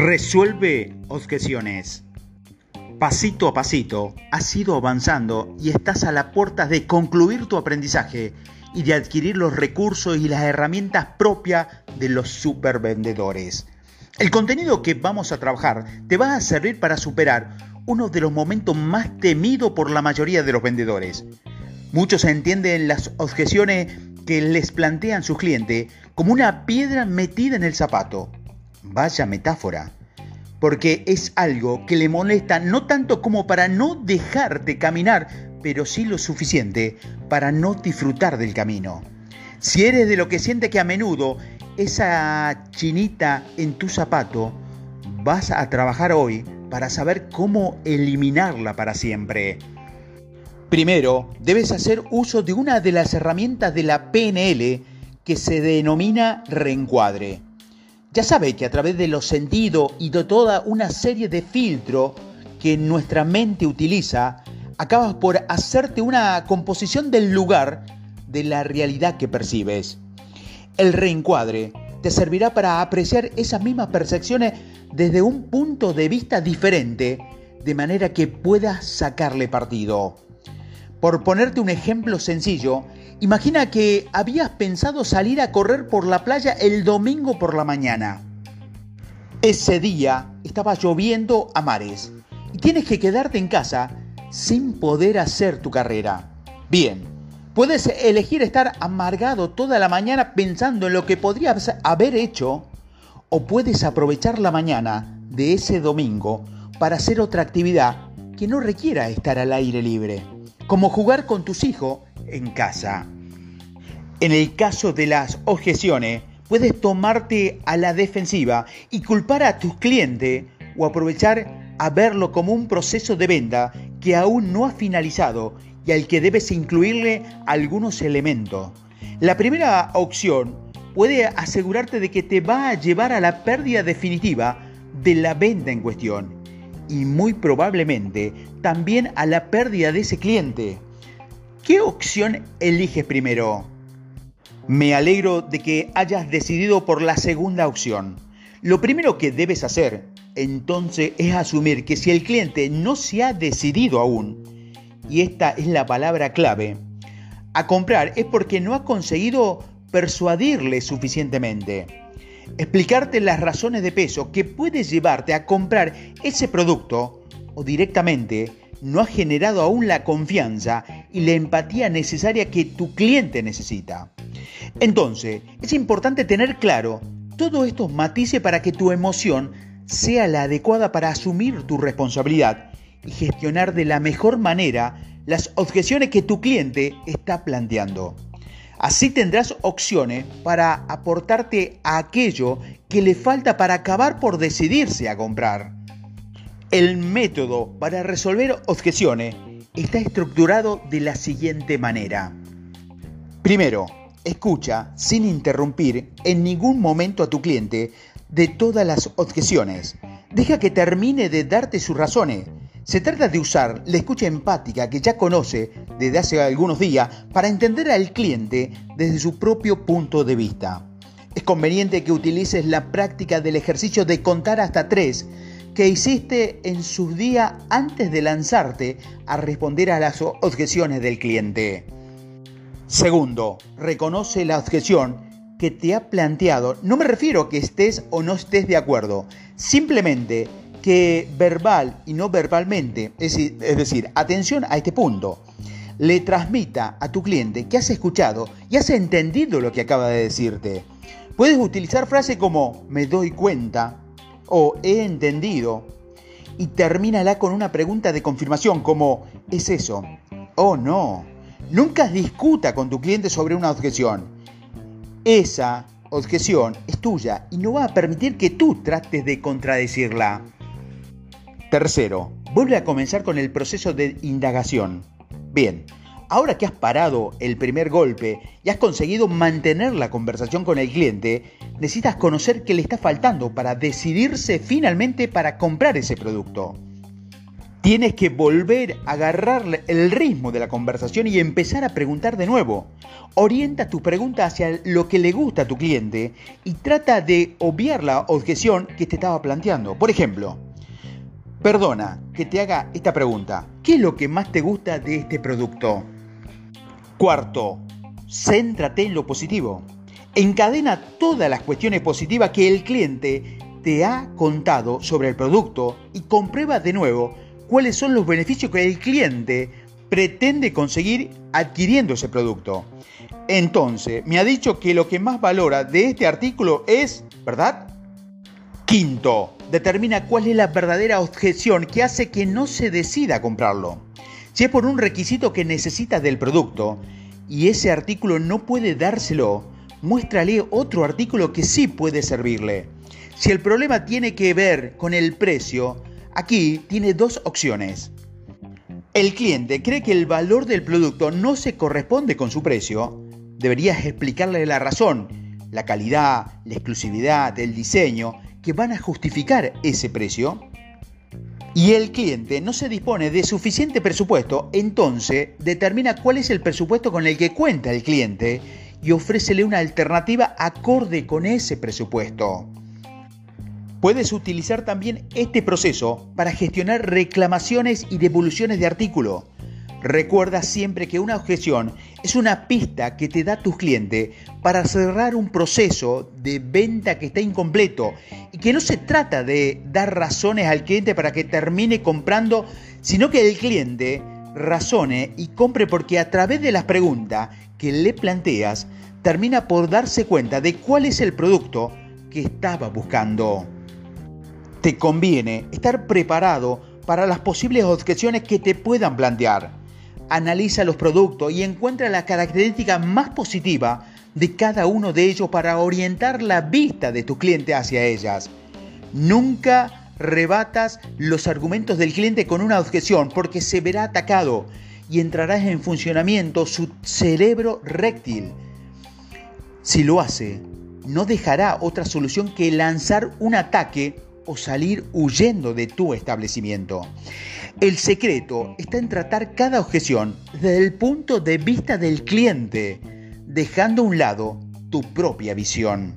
Resuelve objeciones. Pasito a pasito, has ido avanzando y estás a la puerta de concluir tu aprendizaje y de adquirir los recursos y las herramientas propias de los supervendedores. El contenido que vamos a trabajar te va a servir para superar uno de los momentos más temidos por la mayoría de los vendedores. Muchos entienden las objeciones que les plantean sus clientes como una piedra metida en el zapato. Vaya metáfora. Porque es algo que le molesta no tanto como para no dejarte caminar, pero sí lo suficiente para no disfrutar del camino. Si eres de lo que siente que a menudo esa chinita en tu zapato, vas a trabajar hoy para saber cómo eliminarla para siempre. Primero, debes hacer uso de una de las herramientas de la PNL que se denomina reencuadre. Ya sabe que a través de los sentidos y de toda una serie de filtros que nuestra mente utiliza, acabas por hacerte una composición del lugar de la realidad que percibes. El reencuadre te servirá para apreciar esas mismas percepciones desde un punto de vista diferente, de manera que puedas sacarle partido. Por ponerte un ejemplo sencillo, imagina que habías pensado salir a correr por la playa el domingo por la mañana. Ese día estaba lloviendo a mares y tienes que quedarte en casa sin poder hacer tu carrera. Bien, puedes elegir estar amargado toda la mañana pensando en lo que podrías haber hecho o puedes aprovechar la mañana de ese domingo para hacer otra actividad que no requiera estar al aire libre como jugar con tus hijos en casa. En el caso de las objeciones, puedes tomarte a la defensiva y culpar a tus clientes o aprovechar a verlo como un proceso de venta que aún no ha finalizado y al que debes incluirle algunos elementos. La primera opción puede asegurarte de que te va a llevar a la pérdida definitiva de la venta en cuestión y muy probablemente también a la pérdida de ese cliente. ¿Qué opción eliges primero? Me alegro de que hayas decidido por la segunda opción. Lo primero que debes hacer entonces es asumir que si el cliente no se ha decidido aún, y esta es la palabra clave, a comprar es porque no ha conseguido persuadirle suficientemente explicarte las razones de peso que puedes llevarte a comprar ese producto o directamente no ha generado aún la confianza y la empatía necesaria que tu cliente necesita. Entonces, es importante tener claro todos estos matices para que tu emoción sea la adecuada para asumir tu responsabilidad y gestionar de la mejor manera las objeciones que tu cliente está planteando. Así tendrás opciones para aportarte a aquello que le falta para acabar por decidirse a comprar. El método para resolver objeciones está estructurado de la siguiente manera. Primero, escucha sin interrumpir en ningún momento a tu cliente de todas las objeciones. Deja que termine de darte sus razones se trata de usar la escucha empática que ya conoce desde hace algunos días para entender al cliente desde su propio punto de vista. Es conveniente que utilices la práctica del ejercicio de contar hasta tres que hiciste en sus días antes de lanzarte a responder a las objeciones del cliente. Segundo, reconoce la objeción que te ha planteado. No me refiero a que estés o no estés de acuerdo. Simplemente que verbal y no verbalmente, es decir, atención a este punto, le transmita a tu cliente que has escuchado y has entendido lo que acaba de decirte. Puedes utilizar frases como me doy cuenta o he entendido y termínala con una pregunta de confirmación como ¿es eso? Oh no. Nunca discuta con tu cliente sobre una objeción. Esa objeción es tuya y no va a permitir que tú trates de contradecirla. Tercero, vuelve a comenzar con el proceso de indagación. Bien, ahora que has parado el primer golpe y has conseguido mantener la conversación con el cliente, necesitas conocer qué le está faltando para decidirse finalmente para comprar ese producto. Tienes que volver a agarrar el ritmo de la conversación y empezar a preguntar de nuevo. Orienta tu pregunta hacia lo que le gusta a tu cliente y trata de obviar la objeción que te estaba planteando. Por ejemplo, perdona que te haga esta pregunta. ¿Qué es lo que más te gusta de este producto? Cuarto, céntrate en lo positivo. Encadena todas las cuestiones positivas que el cliente te ha contado sobre el producto y comprueba de nuevo cuáles son los beneficios que el cliente pretende conseguir adquiriendo ese producto. Entonces, me ha dicho que lo que más valora de este artículo es, ¿verdad? Quinto, determina cuál es la verdadera objeción que hace que no se decida a comprarlo. Si es por un requisito que necesita del producto y ese artículo no puede dárselo, muéstrale otro artículo que sí puede servirle. Si el problema tiene que ver con el precio, aquí tiene dos opciones. El cliente cree que el valor del producto no se corresponde con su precio. Deberías explicarle la razón, la calidad, la exclusividad, el diseño, que van a justificar ese precio. Y el cliente no se dispone de suficiente presupuesto, entonces determina cuál es el presupuesto con el que cuenta el cliente y ofrécele una alternativa acorde con ese presupuesto. Puedes utilizar también este proceso para gestionar reclamaciones y devoluciones de artículo. Recuerda siempre que una objeción es una pista que te da tu cliente para cerrar un proceso de venta que está incompleto y que no se trata de dar razones al cliente para que termine comprando, sino que el cliente razone y compre porque a través de las preguntas que le planteas termina por darse cuenta de cuál es el producto que estaba buscando. Te conviene estar preparado para las posibles objeciones que te puedan plantear. Analiza los productos y encuentra la característica más positiva de cada uno de ellos para orientar la vista de tu cliente hacia ellas. Nunca rebatas los argumentos del cliente con una objeción porque se verá atacado y entrará en funcionamiento su cerebro réctil. Si lo hace, no dejará otra solución que lanzar un ataque o salir huyendo de tu establecimiento. El secreto está en tratar cada objeción desde el punto de vista del cliente, dejando a un lado tu propia visión.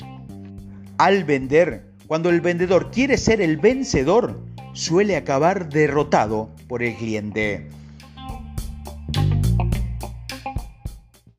Al vender, cuando el vendedor quiere ser el vencedor, suele acabar derrotado por el cliente.